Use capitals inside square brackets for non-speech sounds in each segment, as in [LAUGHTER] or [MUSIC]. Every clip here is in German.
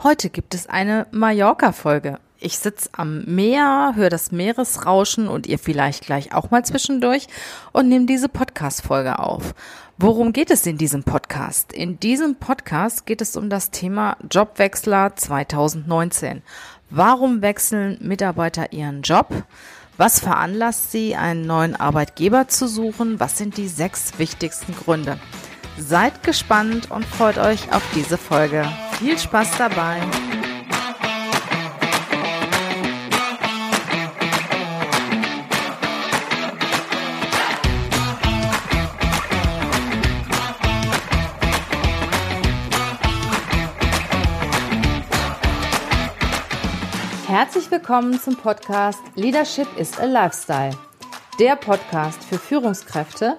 Heute gibt es eine Mallorca-Folge. Ich sitze am Meer, höre das Meeresrauschen und ihr vielleicht gleich auch mal zwischendurch und nehme diese Podcast-Folge auf. Worum geht es in diesem Podcast? In diesem Podcast geht es um das Thema Jobwechsler 2019. Warum wechseln Mitarbeiter ihren Job? Was veranlasst sie, einen neuen Arbeitgeber zu suchen? Was sind die sechs wichtigsten Gründe? Seid gespannt und freut euch auf diese Folge. Viel Spaß dabei! Herzlich willkommen zum Podcast Leadership is a Lifestyle. Der Podcast für Führungskräfte,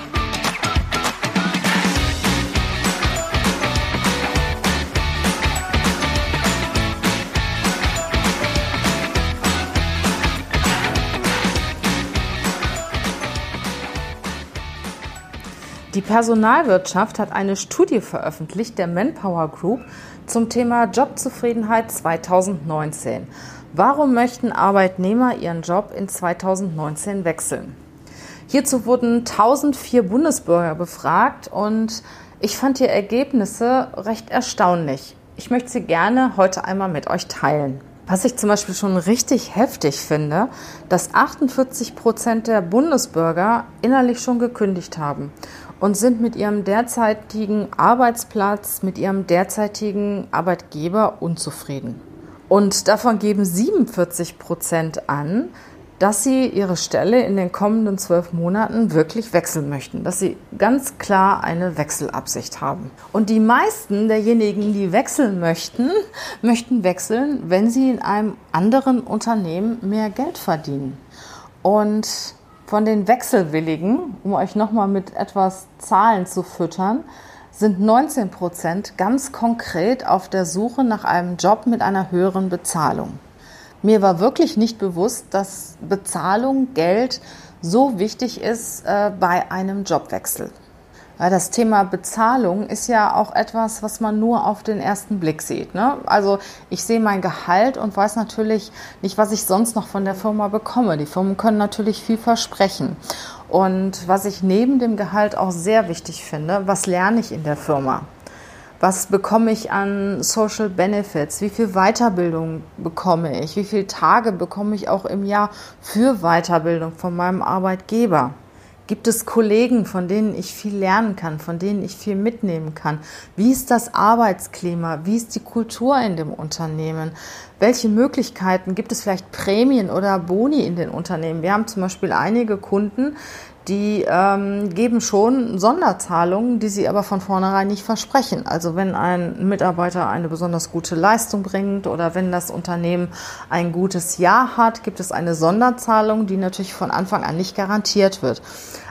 Die Personalwirtschaft hat eine Studie veröffentlicht der Manpower Group zum Thema Jobzufriedenheit 2019. Warum möchten Arbeitnehmer ihren Job in 2019 wechseln? Hierzu wurden 1004 Bundesbürger befragt und ich fand die Ergebnisse recht erstaunlich. Ich möchte sie gerne heute einmal mit euch teilen. Was ich zum Beispiel schon richtig heftig finde, dass 48 Prozent der Bundesbürger innerlich schon gekündigt haben und sind mit ihrem derzeitigen Arbeitsplatz, mit ihrem derzeitigen Arbeitgeber unzufrieden. Und davon geben 47 Prozent an, dass sie ihre Stelle in den kommenden zwölf Monaten wirklich wechseln möchten, dass sie ganz klar eine Wechselabsicht haben. Und die meisten derjenigen, die wechseln möchten, [LAUGHS] möchten wechseln, wenn sie in einem anderen Unternehmen mehr Geld verdienen. Und von den Wechselwilligen, um euch nochmal mit etwas Zahlen zu füttern, sind 19 Prozent ganz konkret auf der Suche nach einem Job mit einer höheren Bezahlung. Mir war wirklich nicht bewusst, dass Bezahlung, Geld so wichtig ist äh, bei einem Jobwechsel. Weil das Thema Bezahlung ist ja auch etwas, was man nur auf den ersten Blick sieht. Ne? Also ich sehe mein Gehalt und weiß natürlich nicht, was ich sonst noch von der Firma bekomme. Die Firmen können natürlich viel versprechen. Und was ich neben dem Gehalt auch sehr wichtig finde, was lerne ich in der Firma? Was bekomme ich an Social Benefits? Wie viel Weiterbildung bekomme ich? Wie viele Tage bekomme ich auch im Jahr für Weiterbildung von meinem Arbeitgeber? Gibt es Kollegen, von denen ich viel lernen kann, von denen ich viel mitnehmen kann? Wie ist das Arbeitsklima? Wie ist die Kultur in dem Unternehmen? Welche Möglichkeiten gibt es vielleicht Prämien oder Boni in den Unternehmen? Wir haben zum Beispiel einige Kunden, die ähm, geben schon Sonderzahlungen, die sie aber von vornherein nicht versprechen. Also wenn ein Mitarbeiter eine besonders gute Leistung bringt oder wenn das Unternehmen ein gutes Jahr hat, gibt es eine Sonderzahlung, die natürlich von Anfang an nicht garantiert wird.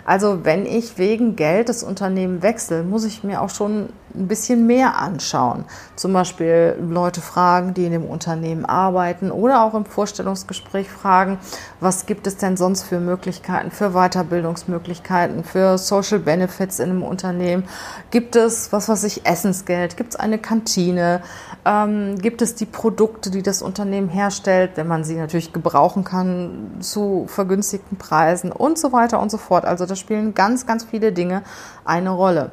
Also wenn ich wegen Geld das Unternehmen wechsle, muss ich mir auch schon ein bisschen mehr anschauen. Zum Beispiel Leute fragen, die in dem Unternehmen arbeiten oder auch im Vorstellungsgespräch fragen, was gibt es denn sonst für Möglichkeiten, für Weiterbildungsmöglichkeiten, für Social Benefits in einem Unternehmen? Gibt es, was weiß ich, Essensgeld? Gibt es eine Kantine? Ähm, gibt es die Produkte, die das Unternehmen herstellt, wenn man sie natürlich gebrauchen kann, zu vergünstigten Preisen und so weiter und so fort. Also da spielen ganz, ganz viele Dinge eine Rolle.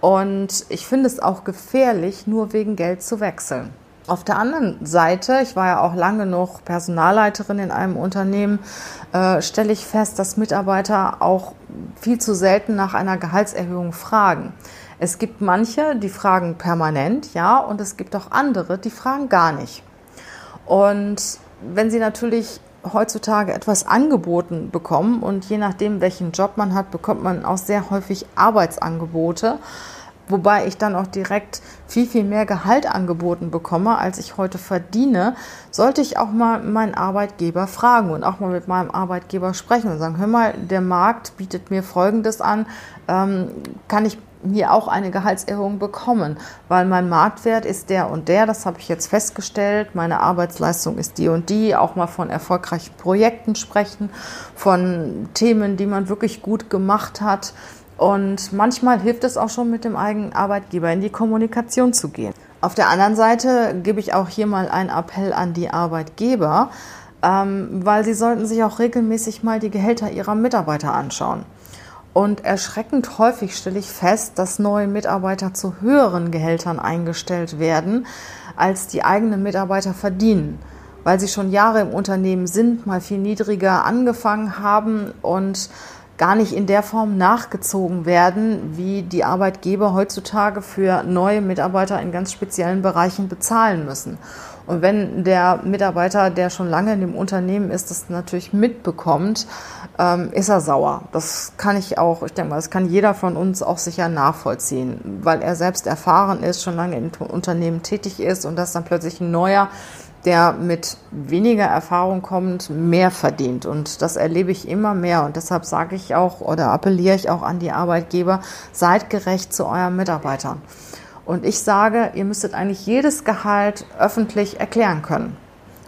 Und ich finde es auch gefährlich, nur wegen Geld zu wechseln. Auf der anderen Seite, ich war ja auch lange noch Personalleiterin in einem Unternehmen, äh, stelle ich fest, dass Mitarbeiter auch viel zu selten nach einer Gehaltserhöhung fragen. Es gibt manche, die fragen permanent, ja, und es gibt auch andere, die fragen gar nicht. Und wenn sie natürlich heutzutage etwas angeboten bekommen. Und je nachdem, welchen Job man hat, bekommt man auch sehr häufig Arbeitsangebote. Wobei ich dann auch direkt viel, viel mehr Gehalt angeboten bekomme, als ich heute verdiene, sollte ich auch mal meinen Arbeitgeber fragen und auch mal mit meinem Arbeitgeber sprechen und sagen, hör mal, der Markt bietet mir Folgendes an, ähm, kann ich hier auch eine Gehaltserhöhung bekommen, weil mein Marktwert ist der und der, das habe ich jetzt festgestellt, meine Arbeitsleistung ist die und die, auch mal von erfolgreichen Projekten sprechen, von Themen, die man wirklich gut gemacht hat. Und manchmal hilft es auch schon mit dem eigenen Arbeitgeber in die Kommunikation zu gehen. Auf der anderen Seite gebe ich auch hier mal einen Appell an die Arbeitgeber, ähm, weil sie sollten sich auch regelmäßig mal die Gehälter ihrer Mitarbeiter anschauen. Und erschreckend häufig stelle ich fest, dass neue Mitarbeiter zu höheren Gehältern eingestellt werden, als die eigenen Mitarbeiter verdienen, weil sie schon Jahre im Unternehmen sind, mal viel niedriger angefangen haben und gar nicht in der Form nachgezogen werden, wie die Arbeitgeber heutzutage für neue Mitarbeiter in ganz speziellen Bereichen bezahlen müssen. Und wenn der Mitarbeiter, der schon lange in dem Unternehmen ist, das natürlich mitbekommt, ähm, ist er sauer. Das kann ich auch, ich denke mal, das kann jeder von uns auch sicher nachvollziehen, weil er selbst erfahren ist, schon lange im Unternehmen tätig ist und dass dann plötzlich ein neuer, der mit weniger Erfahrung kommt, mehr verdient. Und das erlebe ich immer mehr. Und deshalb sage ich auch oder appelliere ich auch an die Arbeitgeber, seid gerecht zu euren Mitarbeitern. Und ich sage, ihr müsstet eigentlich jedes Gehalt öffentlich erklären können.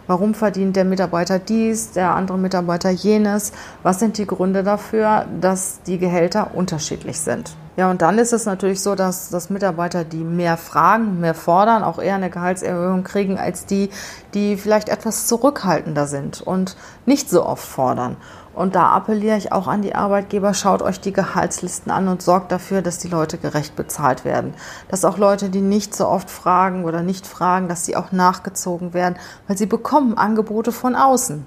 Warum verdient der Mitarbeiter dies, der andere Mitarbeiter jenes? Was sind die Gründe dafür, dass die Gehälter unterschiedlich sind? Ja, und dann ist es natürlich so, dass, dass Mitarbeiter, die mehr fragen, mehr fordern, auch eher eine Gehaltserhöhung kriegen als die, die vielleicht etwas zurückhaltender sind und nicht so oft fordern. Und da appelliere ich auch an die Arbeitgeber, schaut euch die Gehaltslisten an und sorgt dafür, dass die Leute gerecht bezahlt werden. Dass auch Leute, die nicht so oft fragen oder nicht fragen, dass sie auch nachgezogen werden, weil sie bekommen Angebote von außen.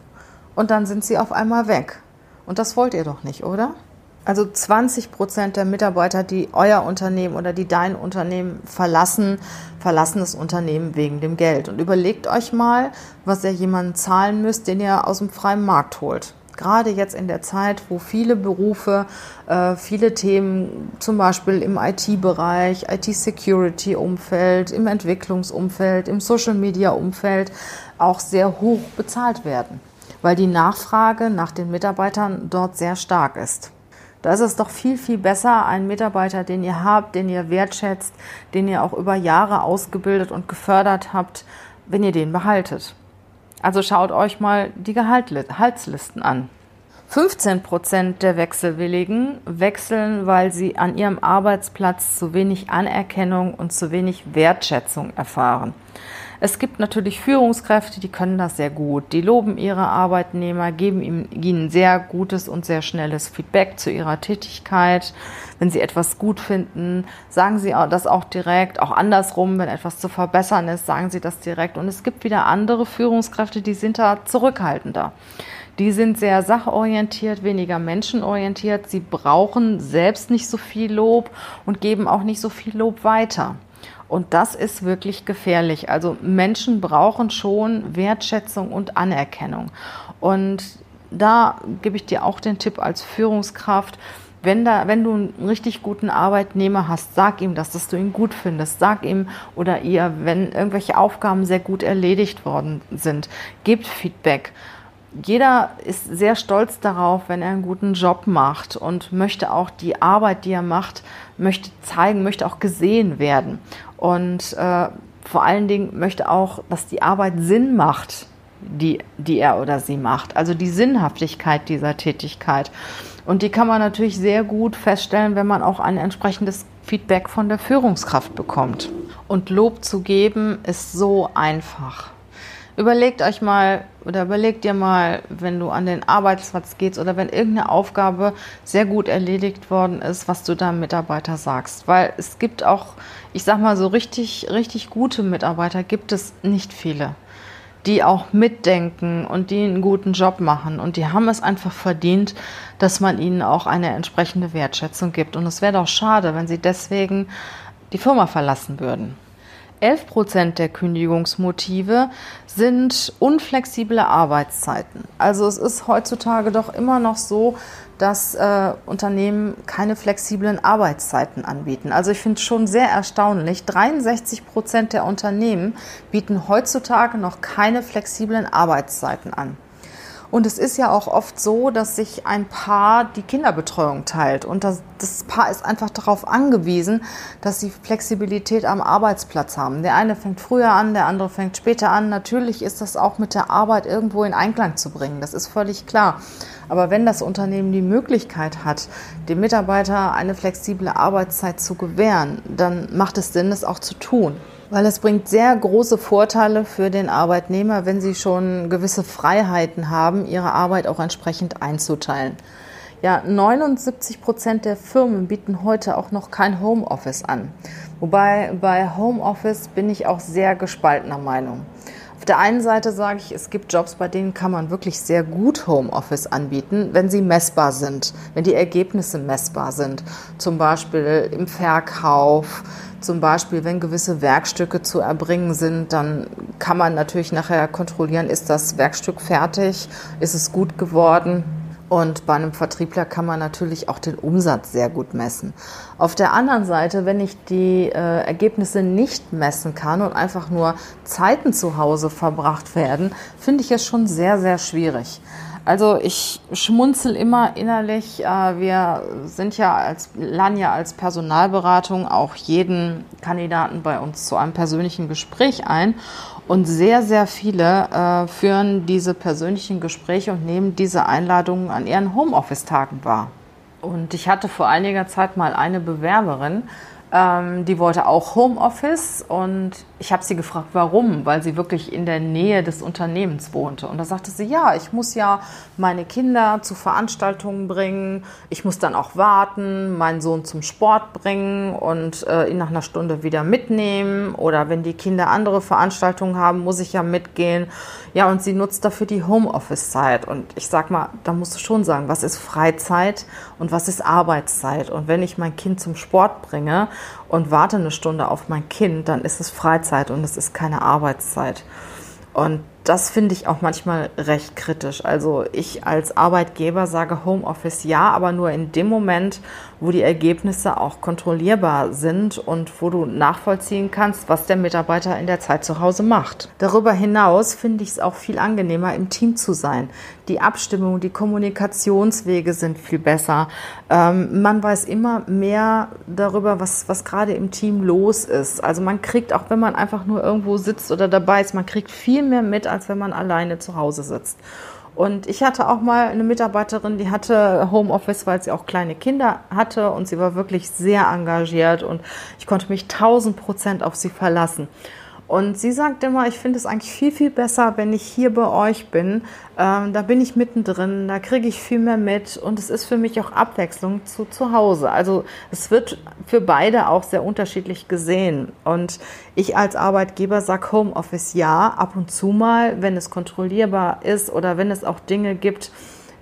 Und dann sind sie auf einmal weg. Und das wollt ihr doch nicht, oder? Also 20 Prozent der Mitarbeiter, die euer Unternehmen oder die dein Unternehmen verlassen, verlassen das Unternehmen wegen dem Geld. Und überlegt euch mal, was ihr jemanden zahlen müsst, den ihr aus dem freien Markt holt. Gerade jetzt in der Zeit, wo viele Berufe, äh, viele Themen, zum Beispiel im IT-Bereich, IT-Security-Umfeld, im Entwicklungsumfeld, im Social-Media-Umfeld auch sehr hoch bezahlt werden, weil die Nachfrage nach den Mitarbeitern dort sehr stark ist. Da ist es doch viel, viel besser, einen Mitarbeiter, den ihr habt, den ihr wertschätzt, den ihr auch über Jahre ausgebildet und gefördert habt, wenn ihr den behaltet. Also schaut euch mal die Gehaltslisten an. 15 Prozent der Wechselwilligen wechseln, weil sie an ihrem Arbeitsplatz zu wenig Anerkennung und zu wenig Wertschätzung erfahren. Es gibt natürlich Führungskräfte, die können das sehr gut. Die loben ihre Arbeitnehmer, geben ihnen sehr gutes und sehr schnelles Feedback zu ihrer Tätigkeit. Wenn sie etwas gut finden, sagen sie das auch direkt. Auch andersrum, wenn etwas zu verbessern ist, sagen sie das direkt. Und es gibt wieder andere Führungskräfte, die sind da zurückhaltender. Die sind sehr sachorientiert, weniger menschenorientiert. Sie brauchen selbst nicht so viel Lob und geben auch nicht so viel Lob weiter. Und das ist wirklich gefährlich. Also Menschen brauchen schon Wertschätzung und Anerkennung. Und da gebe ich dir auch den Tipp als Führungskraft, wenn, da, wenn du einen richtig guten Arbeitnehmer hast, sag ihm das, dass du ihn gut findest. Sag ihm oder ihr, wenn irgendwelche Aufgaben sehr gut erledigt worden sind, gebt Feedback jeder ist sehr stolz darauf, wenn er einen guten Job macht und möchte auch die Arbeit, die er macht, möchte zeigen, möchte auch gesehen werden. Und äh, vor allen Dingen möchte auch, dass die Arbeit Sinn macht, die, die er oder sie macht. Also die Sinnhaftigkeit dieser Tätigkeit. Und die kann man natürlich sehr gut feststellen, wenn man auch ein entsprechendes Feedback von der Führungskraft bekommt. Und Lob zu geben ist so einfach. Überlegt euch mal oder überlegt dir mal, wenn du an den Arbeitsplatz gehst oder wenn irgendeine Aufgabe sehr gut erledigt worden ist, was du deinem Mitarbeiter sagst. Weil es gibt auch, ich sag mal, so richtig, richtig gute Mitarbeiter gibt es nicht viele, die auch mitdenken und die einen guten Job machen. Und die haben es einfach verdient, dass man ihnen auch eine entsprechende Wertschätzung gibt. Und es wäre doch schade, wenn sie deswegen die Firma verlassen würden. 11 Prozent der Kündigungsmotive sind unflexible Arbeitszeiten. Also es ist heutzutage doch immer noch so, dass äh, Unternehmen keine flexiblen Arbeitszeiten anbieten. Also ich finde es schon sehr erstaunlich. 63 Prozent der Unternehmen bieten heutzutage noch keine flexiblen Arbeitszeiten an. Und es ist ja auch oft so, dass sich ein Paar die Kinderbetreuung teilt. Und das, das, Paar ist einfach darauf angewiesen, dass sie Flexibilität am Arbeitsplatz haben. Der eine fängt früher an, der andere fängt später an. Natürlich ist das auch mit der Arbeit irgendwo in Einklang zu bringen. Das ist völlig klar. Aber wenn das Unternehmen die Möglichkeit hat, dem Mitarbeiter eine flexible Arbeitszeit zu gewähren, dann macht es Sinn, es auch zu tun. Weil es bringt sehr große Vorteile für den Arbeitnehmer, wenn sie schon gewisse Freiheiten haben, ihre Arbeit auch entsprechend einzuteilen. Ja, 79 Prozent der Firmen bieten heute auch noch kein Homeoffice an. Wobei bei Homeoffice bin ich auch sehr gespaltener Meinung. Auf der einen Seite sage ich, es gibt Jobs, bei denen kann man wirklich sehr gut Homeoffice anbieten, wenn sie messbar sind, wenn die Ergebnisse messbar sind. Zum Beispiel im Verkauf, zum Beispiel, wenn gewisse Werkstücke zu erbringen sind, dann kann man natürlich nachher kontrollieren, ist das Werkstück fertig, ist es gut geworden. Und bei einem Vertriebler kann man natürlich auch den Umsatz sehr gut messen. Auf der anderen Seite, wenn ich die äh, Ergebnisse nicht messen kann und einfach nur Zeiten zu Hause verbracht werden, finde ich es schon sehr, sehr schwierig. Also ich schmunzel immer innerlich. Äh, wir sind ja als Lanja als Personalberatung auch jeden Kandidaten bei uns zu einem persönlichen Gespräch ein. Und sehr, sehr viele äh, führen diese persönlichen Gespräche und nehmen diese Einladungen an ihren Homeoffice-Tagen wahr. Und ich hatte vor einiger Zeit mal eine Bewerberin, ähm, die wollte auch Homeoffice und ich habe sie gefragt, warum, weil sie wirklich in der Nähe des Unternehmens wohnte. Und da sagte sie, ja, ich muss ja meine Kinder zu Veranstaltungen bringen, ich muss dann auch warten, meinen Sohn zum Sport bringen und äh, ihn nach einer Stunde wieder mitnehmen. Oder wenn die Kinder andere Veranstaltungen haben, muss ich ja mitgehen. Ja, und sie nutzt dafür die Homeoffice-Zeit. Und ich sag mal, da musst du schon sagen, was ist Freizeit und was ist Arbeitszeit. Und wenn ich mein Kind zum Sport bringe und warte eine Stunde auf mein Kind, dann ist es Freizeit und es ist keine Arbeitszeit. Und das finde ich auch manchmal recht kritisch. Also ich als Arbeitgeber sage Homeoffice ja, aber nur in dem Moment, wo die Ergebnisse auch kontrollierbar sind und wo du nachvollziehen kannst, was der Mitarbeiter in der Zeit zu Hause macht. Darüber hinaus finde ich es auch viel angenehmer, im Team zu sein. Die Abstimmung, die Kommunikationswege sind viel besser. Ähm, man weiß immer mehr darüber, was, was gerade im Team los ist. Also man kriegt, auch wenn man einfach nur irgendwo sitzt oder dabei ist, man kriegt viel mehr mit, als wenn man alleine zu Hause sitzt. Und ich hatte auch mal eine Mitarbeiterin, die hatte Homeoffice, weil sie auch kleine Kinder hatte und sie war wirklich sehr engagiert und ich konnte mich tausend Prozent auf sie verlassen. Und sie sagt immer, ich finde es eigentlich viel, viel besser, wenn ich hier bei euch bin. Ähm, da bin ich mittendrin, da kriege ich viel mehr mit und es ist für mich auch Abwechslung zu zu Hause. Also es wird für beide auch sehr unterschiedlich gesehen. Und ich als Arbeitgeber sage Homeoffice ja, ab und zu mal, wenn es kontrollierbar ist oder wenn es auch Dinge gibt,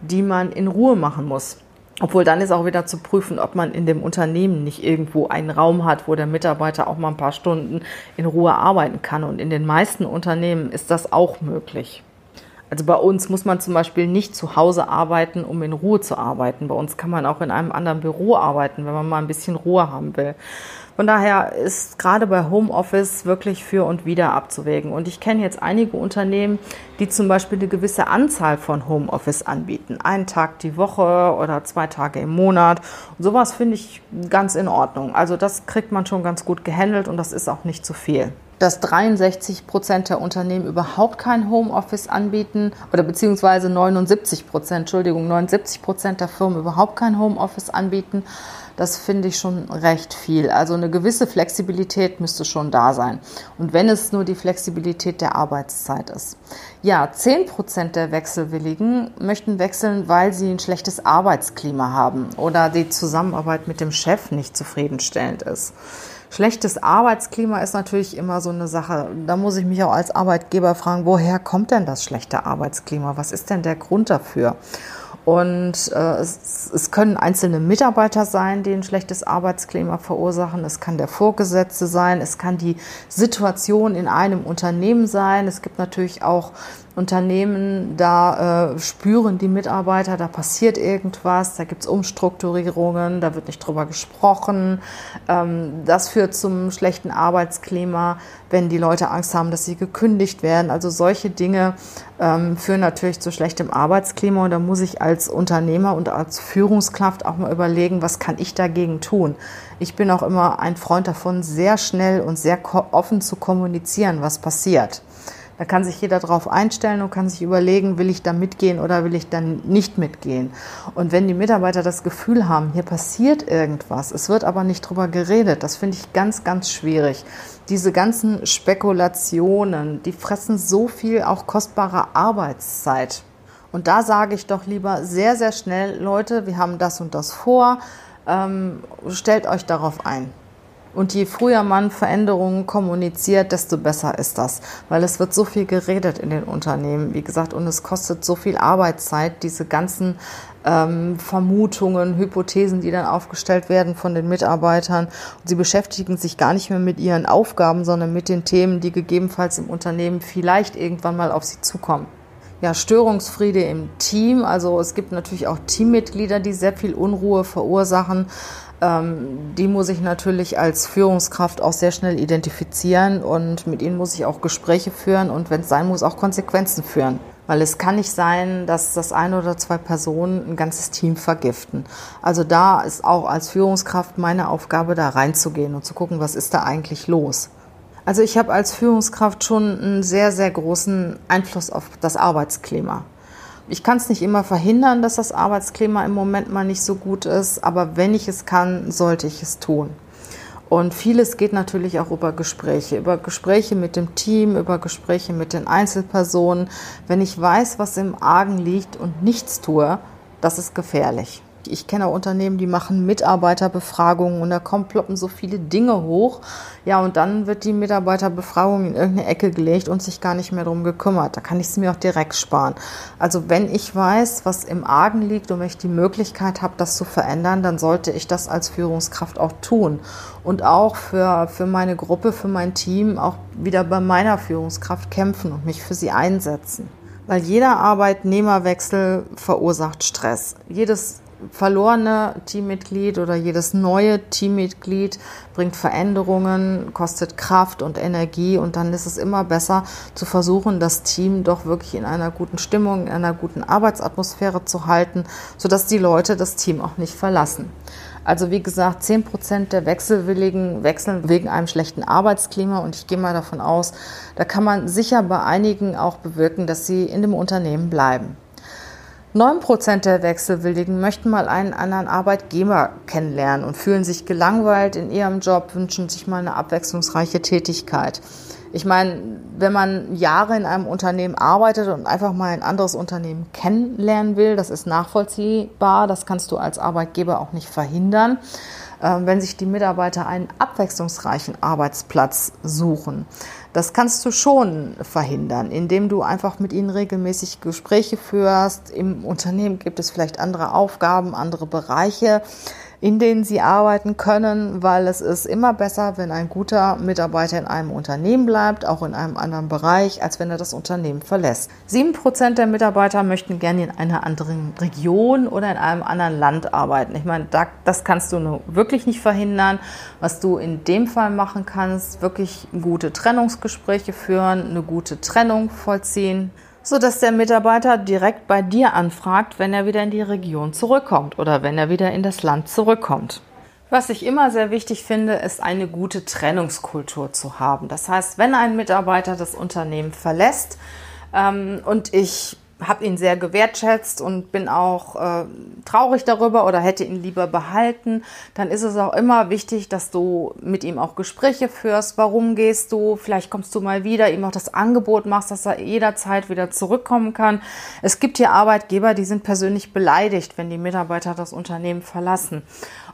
die man in Ruhe machen muss. Obwohl dann ist auch wieder zu prüfen, ob man in dem Unternehmen nicht irgendwo einen Raum hat, wo der Mitarbeiter auch mal ein paar Stunden in Ruhe arbeiten kann. Und in den meisten Unternehmen ist das auch möglich. Also bei uns muss man zum Beispiel nicht zu Hause arbeiten, um in Ruhe zu arbeiten. Bei uns kann man auch in einem anderen Büro arbeiten, wenn man mal ein bisschen Ruhe haben will. Von daher ist gerade bei Homeoffice wirklich für und wieder abzuwägen. Und ich kenne jetzt einige Unternehmen, die zum Beispiel eine gewisse Anzahl von Homeoffice anbieten. Einen Tag die Woche oder zwei Tage im Monat. Und sowas finde ich ganz in Ordnung. Also das kriegt man schon ganz gut gehandelt und das ist auch nicht zu viel dass 63 Prozent der Unternehmen überhaupt kein Homeoffice anbieten oder beziehungsweise 79 Prozent, Entschuldigung, 79 Prozent der Firmen überhaupt kein Homeoffice anbieten. Das finde ich schon recht viel. Also eine gewisse Flexibilität müsste schon da sein. Und wenn es nur die Flexibilität der Arbeitszeit ist. Ja, 10 Prozent der Wechselwilligen möchten wechseln, weil sie ein schlechtes Arbeitsklima haben oder die Zusammenarbeit mit dem Chef nicht zufriedenstellend ist. Schlechtes Arbeitsklima ist natürlich immer so eine Sache. Da muss ich mich auch als Arbeitgeber fragen, woher kommt denn das schlechte Arbeitsklima? Was ist denn der Grund dafür? Und äh, es, es können einzelne Mitarbeiter sein, die ein schlechtes Arbeitsklima verursachen. Es kann der Vorgesetzte sein. Es kann die Situation in einem Unternehmen sein. Es gibt natürlich auch Unternehmen, da äh, spüren die Mitarbeiter, da passiert irgendwas, da gibt es Umstrukturierungen, da wird nicht drüber gesprochen. Ähm, das führt zum schlechten Arbeitsklima, wenn die Leute Angst haben, dass sie gekündigt werden. Also solche Dinge ähm, führen natürlich zu schlechtem Arbeitsklima und da muss ich als Unternehmer und als Führungskraft auch mal überlegen, was kann ich dagegen tun. Ich bin auch immer ein Freund davon, sehr schnell und sehr offen zu kommunizieren, was passiert. Da kann sich jeder darauf einstellen und kann sich überlegen, will ich da mitgehen oder will ich dann nicht mitgehen. Und wenn die Mitarbeiter das Gefühl haben, hier passiert irgendwas, es wird aber nicht drüber geredet, das finde ich ganz, ganz schwierig. Diese ganzen Spekulationen, die fressen so viel auch kostbare Arbeitszeit. Und da sage ich doch lieber sehr, sehr schnell, Leute, wir haben das und das vor, ähm, stellt euch darauf ein. Und je früher man Veränderungen kommuniziert, desto besser ist das, weil es wird so viel geredet in den Unternehmen, wie gesagt, und es kostet so viel Arbeitszeit, diese ganzen ähm, Vermutungen, Hypothesen, die dann aufgestellt werden von den Mitarbeitern. Und sie beschäftigen sich gar nicht mehr mit ihren Aufgaben, sondern mit den Themen, die gegebenenfalls im Unternehmen vielleicht irgendwann mal auf sie zukommen ja, Störungsfriede im Team. Also es gibt natürlich auch Teammitglieder, die sehr viel Unruhe verursachen. Ähm, die muss ich natürlich als Führungskraft auch sehr schnell identifizieren und mit ihnen muss ich auch Gespräche führen und wenn es sein muss, auch Konsequenzen führen. Weil es kann nicht sein, dass das eine oder zwei Personen ein ganzes Team vergiften. Also da ist auch als Führungskraft meine Aufgabe, da reinzugehen und zu gucken, was ist da eigentlich los. Also ich habe als Führungskraft schon einen sehr, sehr großen Einfluss auf das Arbeitsklima. Ich kann es nicht immer verhindern, dass das Arbeitsklima im Moment mal nicht so gut ist, aber wenn ich es kann, sollte ich es tun. Und vieles geht natürlich auch über Gespräche, über Gespräche mit dem Team, über Gespräche mit den Einzelpersonen. Wenn ich weiß, was im Argen liegt und nichts tue, das ist gefährlich. Ich kenne auch Unternehmen, die machen Mitarbeiterbefragungen und da kommen ploppen so viele Dinge hoch. Ja, und dann wird die Mitarbeiterbefragung in irgendeine Ecke gelegt und sich gar nicht mehr darum gekümmert. Da kann ich es mir auch direkt sparen. Also wenn ich weiß, was im Argen liegt und wenn ich die Möglichkeit habe, das zu verändern, dann sollte ich das als Führungskraft auch tun. Und auch für, für meine Gruppe, für mein Team, auch wieder bei meiner Führungskraft kämpfen und mich für sie einsetzen. Weil jeder Arbeitnehmerwechsel verursacht Stress. Jedes verlorene Teammitglied oder jedes neue Teammitglied bringt Veränderungen, kostet Kraft und Energie und dann ist es immer besser zu versuchen, das Team doch wirklich in einer guten Stimmung, in einer guten Arbeitsatmosphäre zu halten, sodass die Leute das Team auch nicht verlassen. Also wie gesagt, 10 Prozent der Wechselwilligen wechseln wegen einem schlechten Arbeitsklima und ich gehe mal davon aus, da kann man sicher bei einigen auch bewirken, dass sie in dem Unternehmen bleiben. 9% der Wechselwilligen möchten mal einen anderen Arbeitgeber kennenlernen und fühlen sich gelangweilt in ihrem Job, wünschen sich mal eine abwechslungsreiche Tätigkeit. Ich meine, wenn man Jahre in einem Unternehmen arbeitet und einfach mal ein anderes Unternehmen kennenlernen will, das ist nachvollziehbar, das kannst du als Arbeitgeber auch nicht verhindern. Ähm, wenn sich die Mitarbeiter einen abwechslungsreichen Arbeitsplatz suchen. Das kannst du schon verhindern, indem du einfach mit ihnen regelmäßig Gespräche führst. Im Unternehmen gibt es vielleicht andere Aufgaben, andere Bereiche in denen sie arbeiten können, weil es ist immer besser, wenn ein guter Mitarbeiter in einem Unternehmen bleibt, auch in einem anderen Bereich, als wenn er das Unternehmen verlässt. Sieben Prozent der Mitarbeiter möchten gerne in einer anderen Region oder in einem anderen Land arbeiten. Ich meine, das kannst du wirklich nicht verhindern. Was du in dem Fall machen kannst, wirklich gute Trennungsgespräche führen, eine gute Trennung vollziehen sodass der Mitarbeiter direkt bei dir anfragt, wenn er wieder in die Region zurückkommt oder wenn er wieder in das Land zurückkommt. Was ich immer sehr wichtig finde, ist eine gute Trennungskultur zu haben. Das heißt, wenn ein Mitarbeiter das Unternehmen verlässt ähm, und ich habe ihn sehr gewertschätzt und bin auch äh, traurig darüber oder hätte ihn lieber behalten, dann ist es auch immer wichtig, dass du mit ihm auch Gespräche führst. Warum gehst du? Vielleicht kommst du mal wieder, ihm auch das Angebot machst, dass er jederzeit wieder zurückkommen kann. Es gibt hier Arbeitgeber, die sind persönlich beleidigt, wenn die Mitarbeiter das Unternehmen verlassen.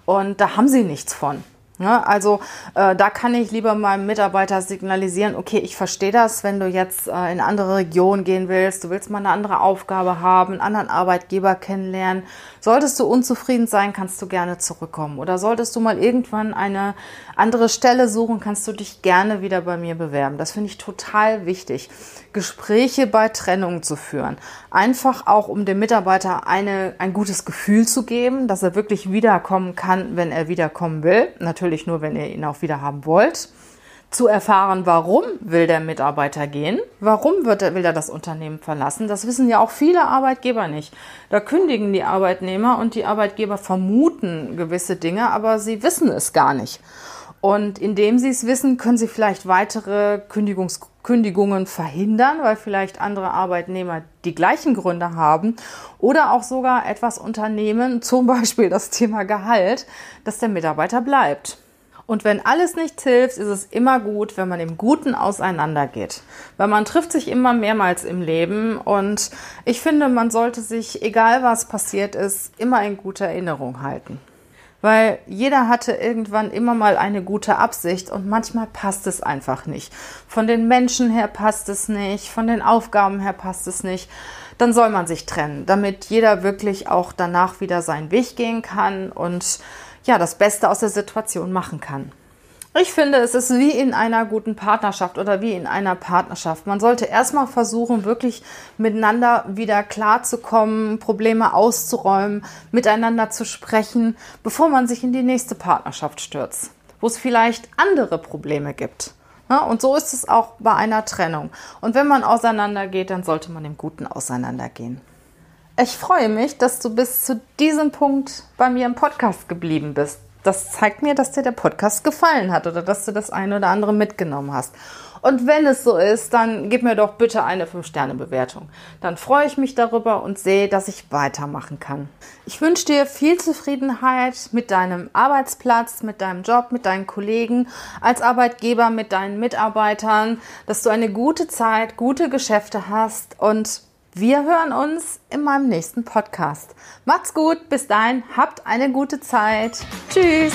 Und da haben sie nichts von. Ja, also äh, da kann ich lieber meinem Mitarbeiter signalisieren, okay, ich verstehe das, wenn du jetzt äh, in andere Region gehen willst, du willst mal eine andere Aufgabe haben, einen anderen Arbeitgeber kennenlernen. Solltest du unzufrieden sein, kannst du gerne zurückkommen. Oder solltest du mal irgendwann eine andere Stelle suchen, kannst du dich gerne wieder bei mir bewerben. Das finde ich total wichtig, Gespräche bei Trennungen zu führen. Einfach auch, um dem Mitarbeiter eine, ein gutes Gefühl zu geben, dass er wirklich wiederkommen kann, wenn er wiederkommen will. Natürlich nur, wenn ihr ihn auch wieder haben wollt zu erfahren, warum will der Mitarbeiter gehen, warum wird er, will er das Unternehmen verlassen. Das wissen ja auch viele Arbeitgeber nicht. Da kündigen die Arbeitnehmer und die Arbeitgeber vermuten gewisse Dinge, aber sie wissen es gar nicht. Und indem sie es wissen, können sie vielleicht weitere Kündigungs Kündigungen verhindern, weil vielleicht andere Arbeitnehmer die gleichen Gründe haben oder auch sogar etwas unternehmen, [LAUGHS] zum Beispiel das Thema Gehalt, dass der Mitarbeiter bleibt. Und wenn alles nichts hilft, ist es immer gut, wenn man im Guten auseinandergeht. Weil man trifft sich immer mehrmals im Leben und ich finde, man sollte sich, egal was passiert ist, immer in guter Erinnerung halten weil jeder hatte irgendwann immer mal eine gute Absicht und manchmal passt es einfach nicht. Von den Menschen her passt es nicht, von den Aufgaben her passt es nicht. Dann soll man sich trennen, damit jeder wirklich auch danach wieder seinen Weg gehen kann und ja, das Beste aus der Situation machen kann. Ich finde, es ist wie in einer guten Partnerschaft oder wie in einer Partnerschaft. Man sollte erstmal versuchen, wirklich miteinander wieder klarzukommen, Probleme auszuräumen, miteinander zu sprechen, bevor man sich in die nächste Partnerschaft stürzt, wo es vielleicht andere Probleme gibt. Und so ist es auch bei einer Trennung. Und wenn man auseinandergeht, dann sollte man im Guten auseinandergehen. Ich freue mich, dass du bis zu diesem Punkt bei mir im Podcast geblieben bist das zeigt mir, dass dir der Podcast gefallen hat oder dass du das eine oder andere mitgenommen hast. Und wenn es so ist, dann gib mir doch bitte eine 5-Sterne-Bewertung. Dann freue ich mich darüber und sehe, dass ich weitermachen kann. Ich wünsche dir viel Zufriedenheit mit deinem Arbeitsplatz, mit deinem Job, mit deinen Kollegen, als Arbeitgeber, mit deinen Mitarbeitern, dass du eine gute Zeit, gute Geschäfte hast und wir hören uns in meinem nächsten Podcast. Macht's gut, bis dahin, habt eine gute Zeit. Tschüss.